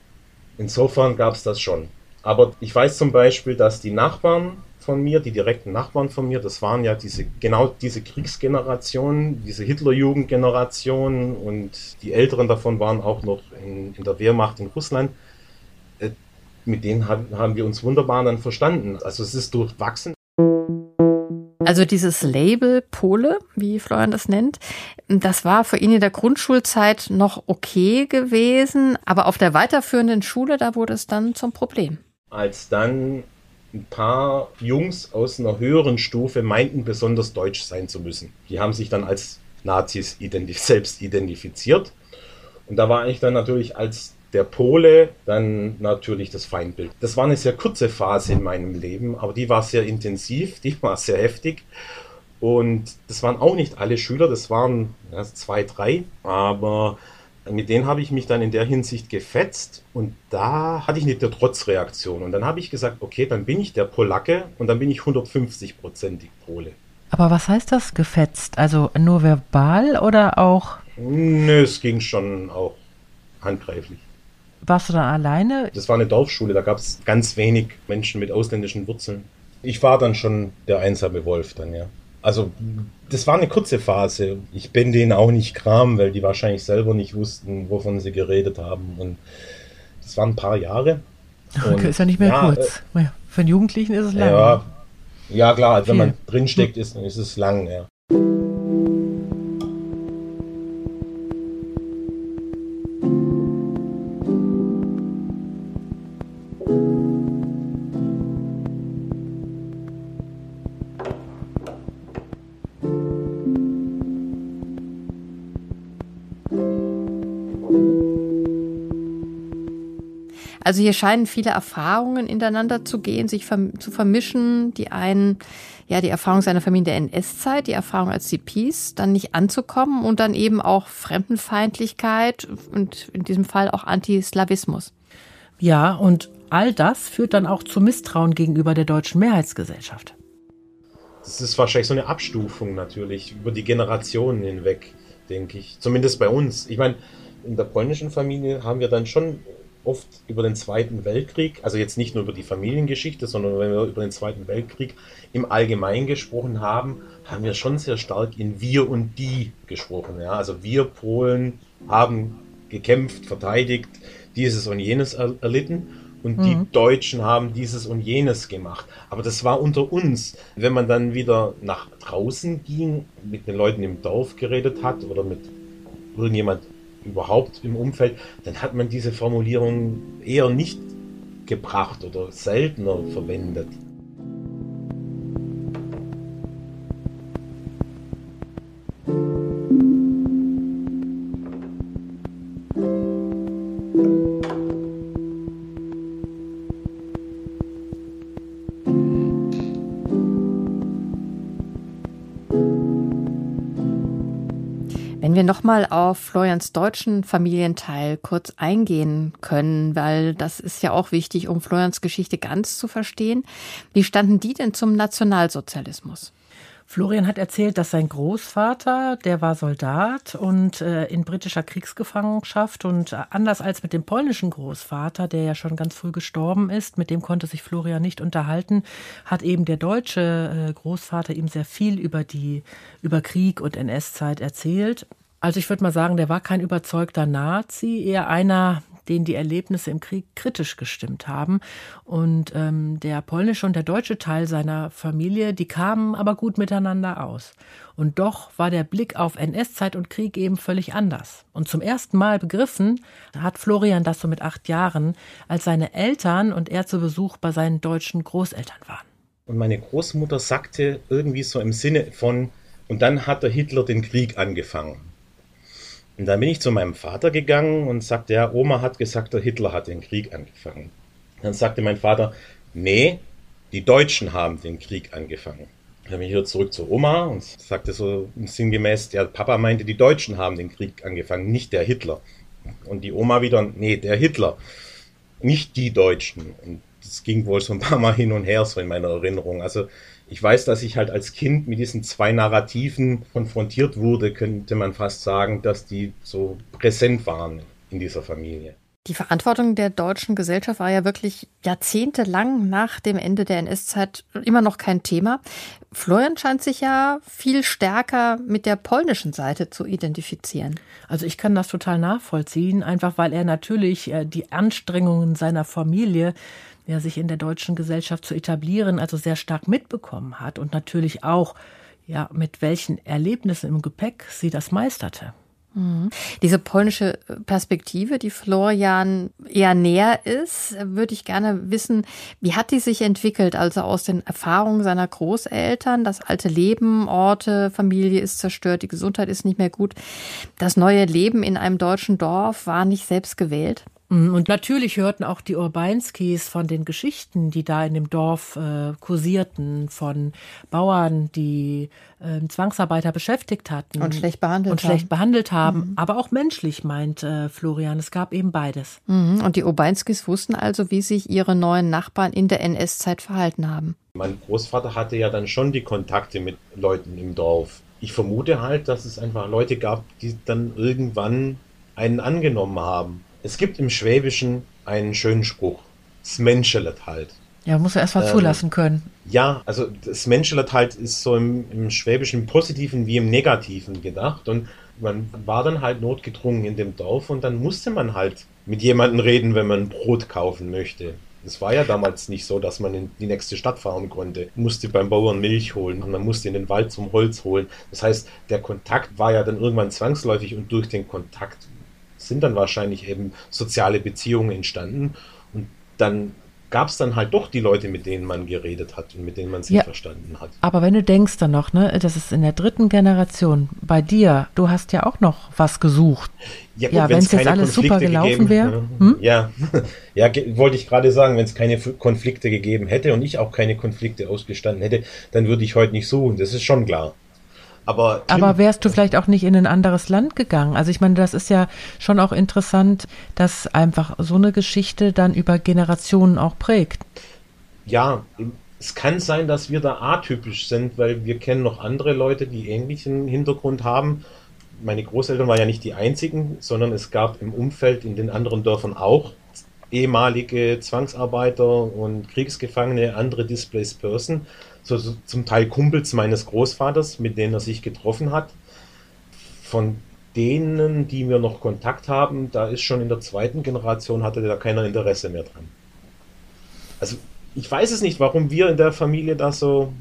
Insofern gab es das schon. Aber ich weiß zum Beispiel, dass die Nachbarn von mir, die direkten Nachbarn von mir, das waren ja diese genau diese Kriegsgeneration, diese Hitlerjugendgeneration und die Älteren davon waren auch noch in, in der Wehrmacht in Russland mit denen haben, haben wir uns wunderbar dann verstanden. Also es ist durchwachsen. Also dieses Label Pole, wie Florian das nennt, das war für ihn in der Grundschulzeit noch okay gewesen, aber auf der weiterführenden Schule, da wurde es dann zum Problem. Als dann ein paar Jungs aus einer höheren Stufe meinten, besonders deutsch sein zu müssen. Die haben sich dann als Nazis identif selbst identifiziert. Und da war ich dann natürlich als der Pole, dann natürlich das Feindbild. Das war eine sehr kurze Phase in meinem Leben, aber die war sehr intensiv, die war sehr heftig. Und das waren auch nicht alle Schüler, das waren ja, zwei, drei, aber mit denen habe ich mich dann in der Hinsicht gefetzt und da hatte ich eine Trotzreaktion. Und dann habe ich gesagt, okay, dann bin ich der Polacke und dann bin ich 150-prozentig Pole. Aber was heißt das gefetzt? Also nur verbal oder auch? Nö, es ging schon auch handgreiflich. Warst du dann alleine? Das war eine Dorfschule, da gab es ganz wenig Menschen mit ausländischen Wurzeln. Ich war dann schon der einsame Wolf dann, ja. Also, das war eine kurze Phase. Ich bin denen auch nicht kram, weil die wahrscheinlich selber nicht wussten, wovon sie geredet haben. Und das waren ein paar Jahre. Okay, ist ja nicht mehr ja, kurz. Äh, Für einen Jugendlichen ist es lang. Ja, ja klar, also wenn man drinsteckt, ist, ist es lang, ja. Also hier scheinen viele Erfahrungen ineinander zu gehen, sich verm zu vermischen. Die einen, ja, die Erfahrung seiner Familie der NS-Zeit, die Erfahrung als CPs, dann nicht anzukommen und dann eben auch Fremdenfeindlichkeit und in diesem Fall auch Antislawismus. Ja, und all das führt dann auch zu Misstrauen gegenüber der deutschen Mehrheitsgesellschaft. Das ist wahrscheinlich so eine Abstufung natürlich über die Generationen hinweg, denke ich. Zumindest bei uns. Ich meine, in der polnischen Familie haben wir dann schon oft über den Zweiten Weltkrieg, also jetzt nicht nur über die Familiengeschichte, sondern wenn wir über den Zweiten Weltkrieg im Allgemeinen gesprochen haben, haben wir schon sehr stark in wir und die gesprochen. Ja? Also wir Polen haben gekämpft, verteidigt, dieses und jenes erlitten und mhm. die Deutschen haben dieses und jenes gemacht. Aber das war unter uns. Wenn man dann wieder nach draußen ging, mit den Leuten im Dorf geredet hat oder mit irgendjemand überhaupt im Umfeld, dann hat man diese Formulierung eher nicht gebracht oder seltener verwendet. Nochmal auf Florians deutschen Familienteil kurz eingehen können, weil das ist ja auch wichtig, um Florians Geschichte ganz zu verstehen. Wie standen die denn zum Nationalsozialismus? Florian hat erzählt, dass sein Großvater, der war Soldat und äh, in britischer Kriegsgefangenschaft und äh, anders als mit dem polnischen Großvater, der ja schon ganz früh gestorben ist, mit dem konnte sich Florian nicht unterhalten, hat eben der deutsche äh, Großvater ihm sehr viel über die über Krieg und NS-Zeit erzählt. Also ich würde mal sagen, der war kein überzeugter Nazi, eher einer, den die Erlebnisse im Krieg kritisch gestimmt haben. Und ähm, der polnische und der deutsche Teil seiner Familie, die kamen aber gut miteinander aus. Und doch war der Blick auf NS-Zeit und Krieg eben völlig anders. Und zum ersten Mal begriffen hat Florian das so mit acht Jahren, als seine Eltern und er zu Besuch bei seinen deutschen Großeltern waren. Und meine Großmutter sagte irgendwie so im Sinne von, und dann hat der Hitler den Krieg angefangen. Und dann bin ich zu meinem Vater gegangen und sagte, ja, Oma hat gesagt, der Hitler hat den Krieg angefangen. Dann sagte mein Vater, nee, die Deutschen haben den Krieg angefangen. Dann bin ich wieder zurück zu Oma und sagte so sinngemäß, der Papa meinte, die Deutschen haben den Krieg angefangen, nicht der Hitler. Und die Oma wieder, nee, der Hitler, nicht die Deutschen. Und das ging wohl so ein paar Mal hin und her so in meiner Erinnerung. Also ich weiß, dass ich halt als Kind mit diesen zwei Narrativen konfrontiert wurde, könnte man fast sagen, dass die so präsent waren in dieser Familie. Die Verantwortung der deutschen Gesellschaft war ja wirklich jahrzehntelang nach dem Ende der NS-Zeit immer noch kein Thema. Florian scheint sich ja viel stärker mit der polnischen Seite zu identifizieren. Also ich kann das total nachvollziehen, einfach weil er natürlich äh, die Anstrengungen seiner Familie ja, sich in der deutschen Gesellschaft zu etablieren, also sehr stark mitbekommen hat und natürlich auch, ja, mit welchen Erlebnissen im Gepäck sie das meisterte. Mhm. Diese polnische Perspektive, die Florian eher näher ist, würde ich gerne wissen, wie hat die sich entwickelt? Also aus den Erfahrungen seiner Großeltern, das alte Leben, Orte, Familie ist zerstört, die Gesundheit ist nicht mehr gut. Das neue Leben in einem deutschen Dorf war nicht selbst gewählt? Mhm, und natürlich hörten auch die Urbanskis von den Geschichten, die da in dem Dorf äh, kursierten, von Bauern, die äh, Zwangsarbeiter beschäftigt hatten. Und schlecht behandelt und haben. schlecht behandelt haben. Mhm. Aber auch menschlich, meint äh, Florian. Es gab eben beides. Mhm. Und die Urbanskis wussten also, wie sich ihre neuen Nachbarn in der NS-Zeit verhalten haben. Mein Großvater hatte ja dann schon die Kontakte mit Leuten im Dorf. Ich vermute halt, dass es einfach Leute gab, die dann irgendwann einen angenommen haben es gibt im Schwäbischen einen schönen Spruch. Das Menschelet halt. Ja, muss er erst mal ähm, zulassen können. Ja, also das Menschelet halt ist so im, im Schwäbischen Positiven wie im Negativen gedacht. Und man war dann halt notgedrungen in dem Dorf und dann musste man halt mit jemandem reden, wenn man Brot kaufen möchte. Es war ja damals nicht so, dass man in die nächste Stadt fahren konnte. Man musste beim Bauern Milch holen und man musste in den Wald zum Holz holen. Das heißt, der Kontakt war ja dann irgendwann zwangsläufig und durch den Kontakt sind dann wahrscheinlich eben soziale Beziehungen entstanden und dann gab es dann halt doch die Leute, mit denen man geredet hat und mit denen man sich ja, verstanden hat. Aber wenn du denkst dann noch, ne, das ist in der dritten Generation bei dir, du hast ja auch noch was gesucht. Ja, ja wenn es jetzt alles Konflikte super gelaufen wäre. Hm? Ja, ja, wollte ich gerade sagen, wenn es keine Konflikte gegeben hätte und ich auch keine Konflikte ausgestanden hätte, dann würde ich heute nicht suchen. Das ist schon klar. Aber, Aber wärst du vielleicht auch nicht in ein anderes Land gegangen? Also ich meine, das ist ja schon auch interessant, dass einfach so eine Geschichte dann über Generationen auch prägt. Ja, es kann sein, dass wir da atypisch sind, weil wir kennen noch andere Leute, die ähnlichen Hintergrund haben. Meine Großeltern waren ja nicht die einzigen, sondern es gab im Umfeld in den anderen Dörfern auch ehemalige Zwangsarbeiter und Kriegsgefangene, andere Displaced Person so, so, zum Teil Kumpels meines Großvaters, mit denen er sich getroffen hat. Von denen, die wir noch Kontakt haben, da ist schon in der zweiten Generation, hatte da keiner Interesse mehr dran. Also ich weiß es nicht, warum wir in der Familie da so...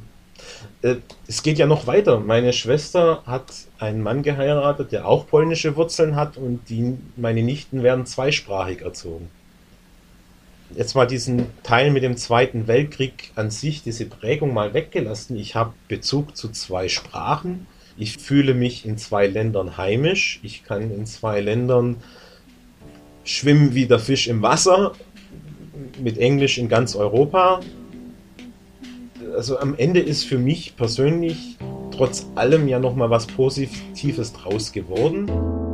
Äh, es geht ja noch weiter. Meine Schwester hat einen Mann geheiratet, der auch polnische Wurzeln hat und die, meine Nichten werden zweisprachig erzogen jetzt mal diesen Teil mit dem Zweiten Weltkrieg an sich, diese Prägung mal weggelassen. Ich habe Bezug zu zwei Sprachen. Ich fühle mich in zwei Ländern heimisch. Ich kann in zwei Ländern schwimmen wie der Fisch im Wasser. Mit Englisch in ganz Europa. Also am Ende ist für mich persönlich trotz allem ja nochmal was Positives draus geworden.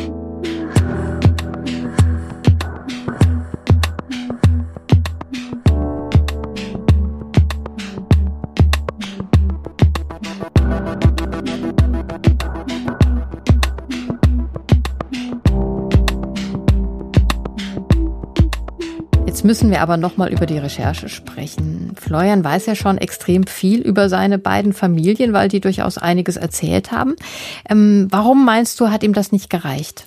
Müssen wir aber nochmal über die Recherche sprechen. Florian weiß ja schon extrem viel über seine beiden Familien, weil die durchaus einiges erzählt haben. Ähm, warum meinst du, hat ihm das nicht gereicht?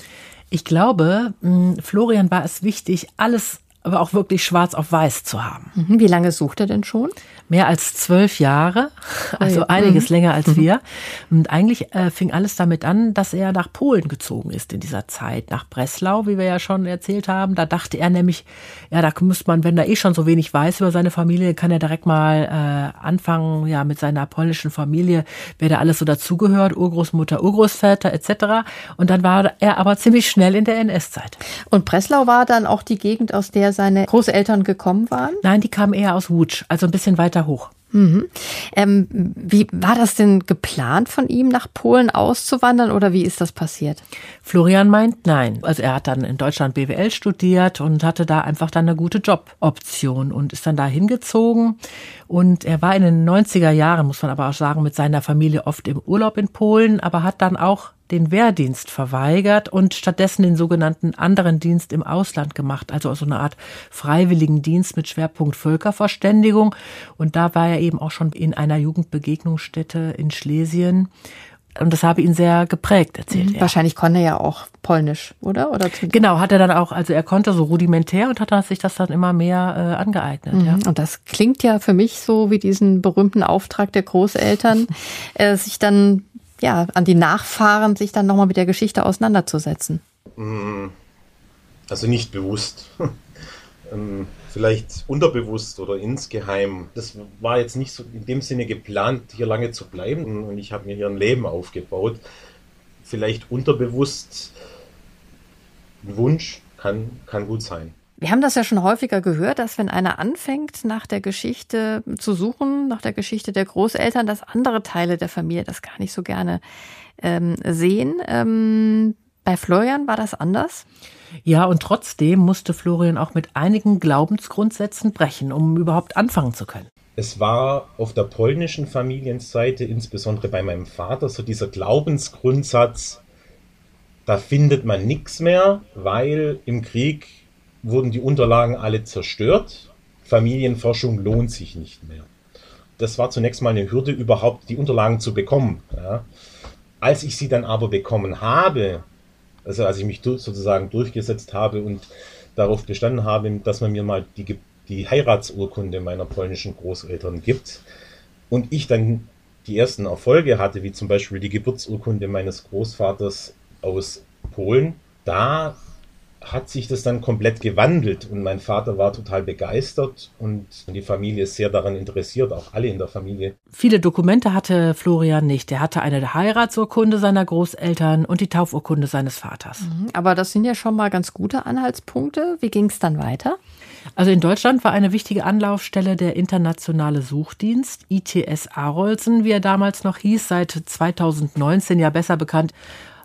Ich glaube, hm, Florian war es wichtig, alles aber auch wirklich schwarz auf weiß zu haben. Mhm. Wie lange sucht er denn schon? Mehr als zwölf Jahre, also oh einiges mhm. länger als mhm. wir. Und eigentlich äh, fing alles damit an, dass er nach Polen gezogen ist in dieser Zeit, nach Breslau, wie wir ja schon erzählt haben. Da dachte er nämlich, ja, da müsste man, wenn er eh schon so wenig weiß über seine Familie, kann er direkt mal äh, anfangen, ja, mit seiner polnischen Familie, wer da alles so dazugehört, Urgroßmutter, Urgroßväter etc. Und dann war er aber ziemlich schnell in der NS-Zeit. Und Breslau war dann auch die Gegend, aus der seine Großeltern gekommen waren? Nein, die kamen eher aus Łódź, also ein bisschen weiter hoch. Mhm. Ähm, wie war das denn geplant von ihm, nach Polen auszuwandern oder wie ist das passiert? Florian meint nein. Also er hat dann in Deutschland BWL studiert und hatte da einfach dann eine gute Joboption und ist dann da hingezogen. Und er war in den 90er Jahren, muss man aber auch sagen, mit seiner Familie oft im Urlaub in Polen, aber hat dann auch den Wehrdienst verweigert und stattdessen den sogenannten anderen Dienst im Ausland gemacht, also so eine Art freiwilligen Dienst mit Schwerpunkt Völkerverständigung. Und da war er eben auch schon in einer Jugendbegegnungsstätte in Schlesien. Und das habe ihn sehr geprägt, erzählt mhm. er. Wahrscheinlich konnte er ja auch Polnisch, oder? oder genau, hat er dann auch, also er konnte so rudimentär und hat sich das dann immer mehr äh, angeeignet. Mhm. Ja. Und das klingt ja für mich so wie diesen berühmten Auftrag der Großeltern, äh, sich dann ja, an die Nachfahren, sich dann nochmal mit der Geschichte auseinanderzusetzen? Mm, also nicht bewusst. Ähm, vielleicht unterbewusst oder insgeheim. Das war jetzt nicht so in dem Sinne geplant, hier lange zu bleiben und ich habe mir hier ein Leben aufgebaut. Vielleicht unterbewusst ein Wunsch kann, kann gut sein. Wir haben das ja schon häufiger gehört, dass wenn einer anfängt, nach der Geschichte zu suchen, nach der Geschichte der Großeltern, dass andere Teile der Familie das gar nicht so gerne ähm, sehen. Ähm, bei Florian war das anders? Ja, und trotzdem musste Florian auch mit einigen Glaubensgrundsätzen brechen, um überhaupt anfangen zu können. Es war auf der polnischen Familienseite, insbesondere bei meinem Vater, so dieser Glaubensgrundsatz, da findet man nichts mehr, weil im Krieg wurden die Unterlagen alle zerstört. Familienforschung lohnt sich nicht mehr. Das war zunächst mal eine Hürde, überhaupt die Unterlagen zu bekommen. Ja. Als ich sie dann aber bekommen habe, also als ich mich sozusagen durchgesetzt habe und darauf bestanden habe, dass man mir mal die, die Heiratsurkunde meiner polnischen Großeltern gibt und ich dann die ersten Erfolge hatte, wie zum Beispiel die Geburtsurkunde meines Großvaters aus Polen, da hat sich das dann komplett gewandelt und mein Vater war total begeistert und die Familie ist sehr daran interessiert, auch alle in der Familie. Viele Dokumente hatte Florian nicht. Er hatte eine Heiratsurkunde seiner Großeltern und die Taufurkunde seines Vaters. Mhm, aber das sind ja schon mal ganz gute Anhaltspunkte. Wie ging es dann weiter? Also in Deutschland war eine wichtige Anlaufstelle der internationale Suchdienst, ITS Arolsen, wie er damals noch hieß, seit 2019 ja besser bekannt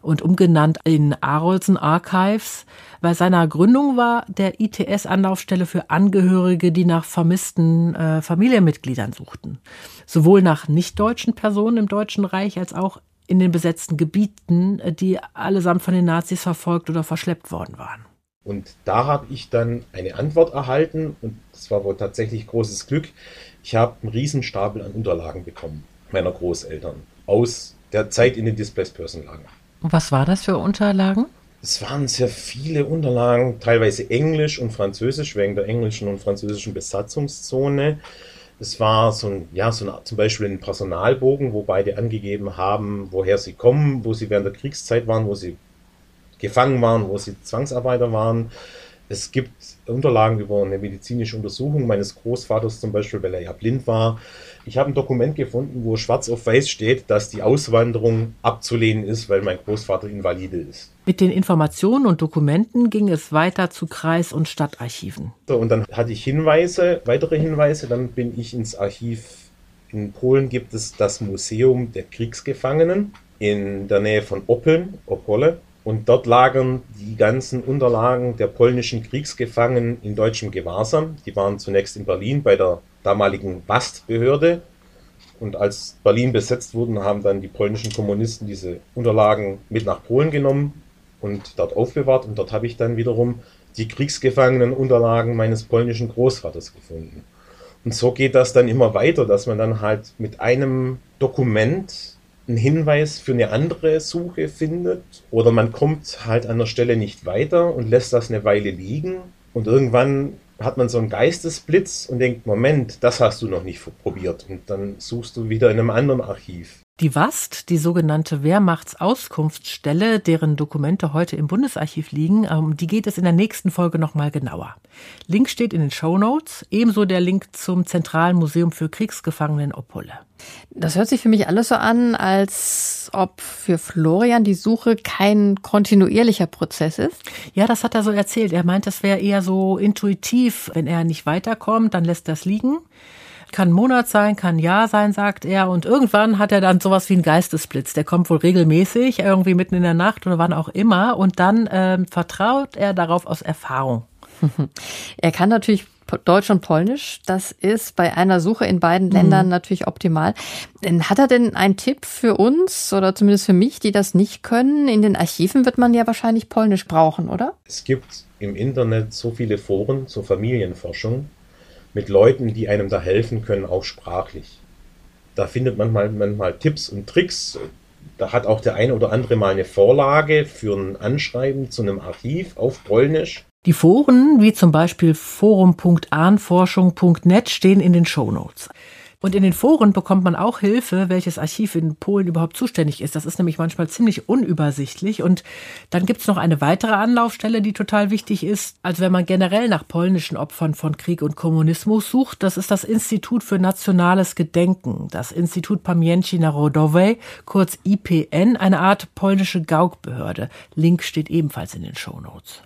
und umgenannt in Arolsen Archives. Bei seiner Gründung war der ITS Anlaufstelle für Angehörige, die nach vermissten äh, Familienmitgliedern suchten. Sowohl nach nichtdeutschen Personen im Deutschen Reich als auch in den besetzten Gebieten, äh, die allesamt von den Nazis verfolgt oder verschleppt worden waren. Und da habe ich dann eine Antwort erhalten und das war wohl tatsächlich großes Glück. Ich habe einen Riesenstapel an Unterlagen bekommen meiner Großeltern aus der Zeit in den Displaced Person Lager. Und was war das für Unterlagen? Es waren sehr viele Unterlagen, teilweise Englisch und Französisch wegen der englischen und französischen Besatzungszone. Es war so ein, ja, so ein, zum Beispiel ein Personalbogen, wo beide angegeben haben, woher sie kommen, wo sie während der Kriegszeit waren, wo sie gefangen waren, wo sie Zwangsarbeiter waren. Es gibt Unterlagen über eine medizinische Untersuchung meines Großvaters zum Beispiel, weil er ja blind war. Ich habe ein Dokument gefunden, wo schwarz auf weiß steht, dass die Auswanderung abzulehnen ist, weil mein Großvater Invalide ist. Mit den Informationen und Dokumenten ging es weiter zu Kreis- und Stadtarchiven. So, und dann hatte ich Hinweise, weitere Hinweise. Dann bin ich ins Archiv. In Polen gibt es das Museum der Kriegsgefangenen in der Nähe von Oppeln, Opole. Und dort lagern die ganzen Unterlagen der polnischen Kriegsgefangenen in deutschem Gewahrsam. Die waren zunächst in Berlin bei der damaligen Bastbehörde. Und als Berlin besetzt wurde, haben dann die polnischen Kommunisten diese Unterlagen mit nach Polen genommen und dort aufbewahrt. Und dort habe ich dann wiederum die Kriegsgefangenenunterlagen meines polnischen Großvaters gefunden. Und so geht das dann immer weiter, dass man dann halt mit einem Dokument einen Hinweis für eine andere Suche findet oder man kommt halt an der Stelle nicht weiter und lässt das eine Weile liegen und irgendwann hat man so einen Geistesblitz und denkt, Moment, das hast du noch nicht probiert und dann suchst du wieder in einem anderen Archiv. Die WAST, die sogenannte Wehrmachtsauskunftsstelle, deren Dokumente heute im Bundesarchiv liegen, um die geht es in der nächsten Folge nochmal genauer. Link steht in den Show Notes, ebenso der Link zum Zentralen Museum für Kriegsgefangene in Opole. Das hört sich für mich alles so an, als ob für Florian die Suche kein kontinuierlicher Prozess ist. Ja, das hat er so erzählt. Er meint, es wäre eher so intuitiv. Wenn er nicht weiterkommt, dann lässt das liegen. Kann Monat sein, kann Jahr sein, sagt er. Und irgendwann hat er dann sowas wie einen Geistesblitz. Der kommt wohl regelmäßig, irgendwie mitten in der Nacht oder wann auch immer. Und dann ähm, vertraut er darauf aus Erfahrung. Er kann natürlich Deutsch und Polnisch. Das ist bei einer Suche in beiden mhm. Ländern natürlich optimal. Hat er denn einen Tipp für uns oder zumindest für mich, die das nicht können? In den Archiven wird man ja wahrscheinlich Polnisch brauchen, oder? Es gibt im Internet so viele Foren zur Familienforschung mit Leuten, die einem da helfen können, auch sprachlich. Da findet man manchmal, manchmal Tipps und Tricks. Da hat auch der eine oder andere mal eine Vorlage für ein Anschreiben zu einem Archiv auf Polnisch. Die Foren, wie zum Beispiel forum.ahnforschung.net, stehen in den Show Notes. Und in den Foren bekommt man auch Hilfe, welches Archiv in Polen überhaupt zuständig ist. Das ist nämlich manchmal ziemlich unübersichtlich. Und dann gibt es noch eine weitere Anlaufstelle, die total wichtig ist. Also wenn man generell nach polnischen Opfern von Krieg und Kommunismus sucht, das ist das Institut für nationales Gedenken, das Institut Pamięci Narodowej, kurz IPN, eine Art polnische Gaukbehörde. Link steht ebenfalls in den Show Notes.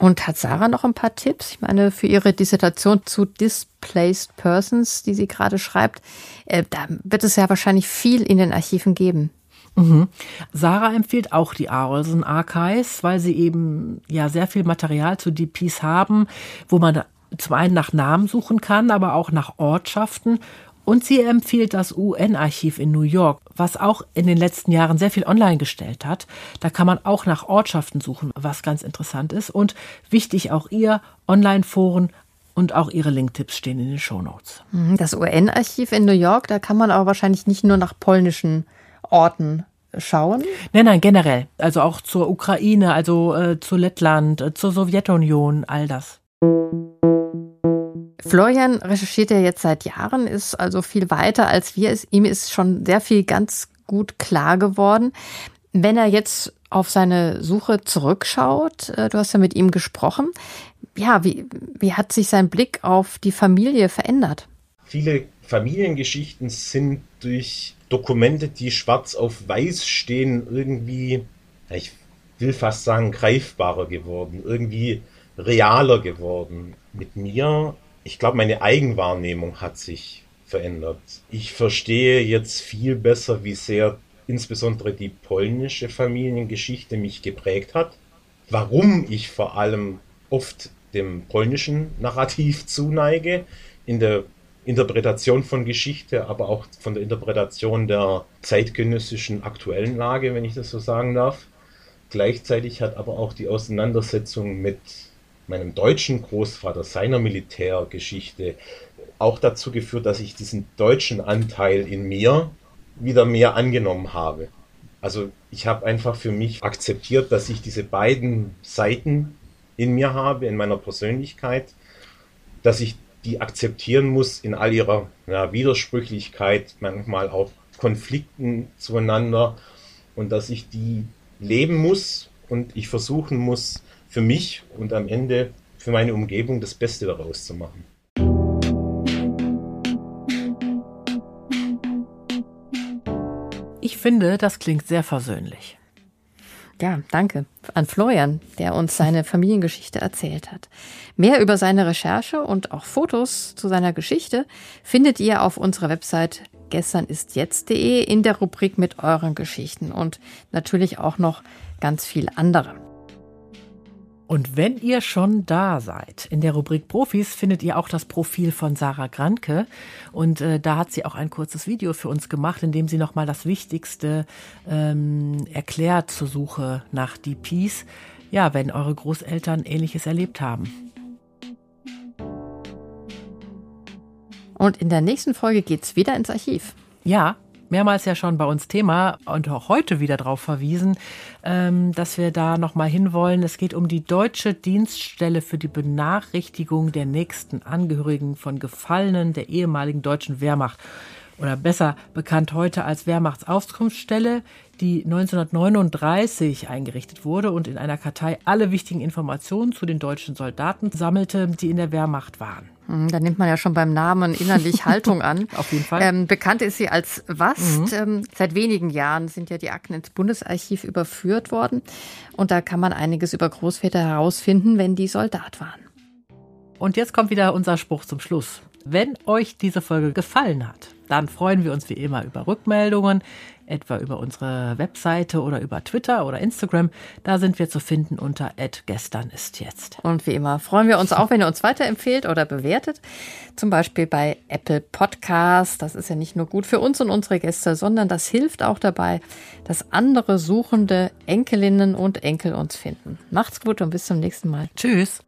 Und hat Sarah noch ein paar Tipps? Ich meine, für ihre Dissertation zu Displaced Persons, die sie gerade schreibt, äh, da wird es ja wahrscheinlich viel in den Archiven geben. Mhm. Sarah empfiehlt auch die Arolsen Archives, weil sie eben ja sehr viel Material zu DPs haben, wo man zum einen nach Namen suchen kann, aber auch nach Ortschaften und sie empfiehlt das UN-Archiv in New York, was auch in den letzten Jahren sehr viel online gestellt hat. Da kann man auch nach Ortschaften suchen, was ganz interessant ist. Und wichtig auch ihr Online-Foren und auch ihre Linktipps stehen in den Shownotes. Mhm, das UN-Archiv in New York, da kann man aber wahrscheinlich nicht nur nach polnischen Orten schauen? Nein, nein, generell. Also auch zur Ukraine, also äh, zu Lettland, äh, zur Sowjetunion, all das. Florian recherchiert ja jetzt seit Jahren, ist also viel weiter als wir. Ihm ist schon sehr viel ganz gut klar geworden. Wenn er jetzt auf seine Suche zurückschaut, äh, du hast ja mit ihm gesprochen, ja, wie, wie hat sich sein Blick auf die Familie verändert? Viele Familiengeschichten sind durch Dokumente, die schwarz auf weiß stehen, irgendwie, ich will fast sagen, greifbarer geworden, irgendwie realer geworden. Mit mir ich glaube, meine Eigenwahrnehmung hat sich verändert. Ich verstehe jetzt viel besser, wie sehr insbesondere die polnische Familiengeschichte mich geprägt hat. Warum ich vor allem oft dem polnischen Narrativ zuneige, in der Interpretation von Geschichte, aber auch von der Interpretation der zeitgenössischen aktuellen Lage, wenn ich das so sagen darf. Gleichzeitig hat aber auch die Auseinandersetzung mit meinem deutschen Großvater, seiner Militärgeschichte auch dazu geführt, dass ich diesen deutschen Anteil in mir wieder mehr angenommen habe. Also ich habe einfach für mich akzeptiert, dass ich diese beiden Seiten in mir habe, in meiner Persönlichkeit, dass ich die akzeptieren muss in all ihrer ja, Widersprüchlichkeit, manchmal auch Konflikten zueinander und dass ich die leben muss und ich versuchen muss, für mich und am Ende für meine Umgebung das Beste daraus zu machen. Ich finde, das klingt sehr versöhnlich. Ja, danke an Florian, der uns seine Familiengeschichte erzählt hat. Mehr über seine Recherche und auch Fotos zu seiner Geschichte findet ihr auf unserer Website gesternistjetzt.de in der Rubrik mit euren Geschichten und natürlich auch noch ganz viel andere. Und wenn ihr schon da seid, in der Rubrik Profis findet ihr auch das Profil von Sarah Granke. Und äh, da hat sie auch ein kurzes Video für uns gemacht, in dem sie nochmal das Wichtigste ähm, erklärt zur Suche nach DPs. Ja, wenn eure Großeltern Ähnliches erlebt haben. Und in der nächsten Folge geht's wieder ins Archiv. Ja, mehrmals ja schon bei uns Thema und auch heute wieder darauf verwiesen, ähm, dass wir da nochmal hinwollen. Es geht um die Deutsche Dienststelle für die Benachrichtigung der nächsten Angehörigen von Gefallenen der ehemaligen deutschen Wehrmacht oder besser bekannt heute als Wehrmachtsauskunftsstelle, die 1939 eingerichtet wurde und in einer Kartei alle wichtigen Informationen zu den deutschen Soldaten sammelte, die in der Wehrmacht waren. Hm, da nimmt man ja schon beim Namen innerlich Haltung an. Auf jeden Fall. Ähm, bekannt ist sie als WAST. Mhm. Ähm, seit wenigen Jahren sind ja die Akten ins Bundesarchiv überführt worden. Und da kann man einiges über Großväter herausfinden, wenn die Soldat waren. Und jetzt kommt wieder unser Spruch zum Schluss. Wenn euch diese Folge gefallen hat, dann freuen wir uns wie immer über Rückmeldungen, etwa über unsere Webseite oder über Twitter oder Instagram. Da sind wir zu finden unter gestern ist jetzt. Und wie immer freuen wir uns auch, wenn ihr uns weiterempfehlt oder bewertet. Zum Beispiel bei Apple Podcast. Das ist ja nicht nur gut für uns und unsere Gäste, sondern das hilft auch dabei, dass andere suchende Enkelinnen und Enkel uns finden. Macht's gut und bis zum nächsten Mal. Tschüss.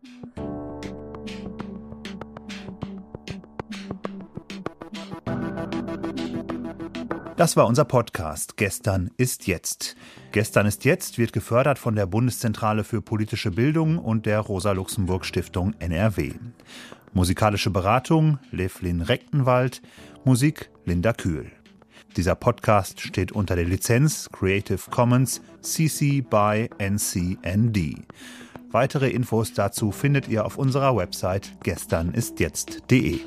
Das war unser Podcast Gestern ist jetzt. Gestern ist jetzt wird gefördert von der Bundeszentrale für politische Bildung und der Rosa-Luxemburg-Stiftung NRW. Musikalische Beratung Levlin Rechtenwald, Musik Linda Kühl. Dieser Podcast steht unter der Lizenz Creative Commons CC by NCND. Weitere Infos dazu findet ihr auf unserer Website gesternistjetzt.de.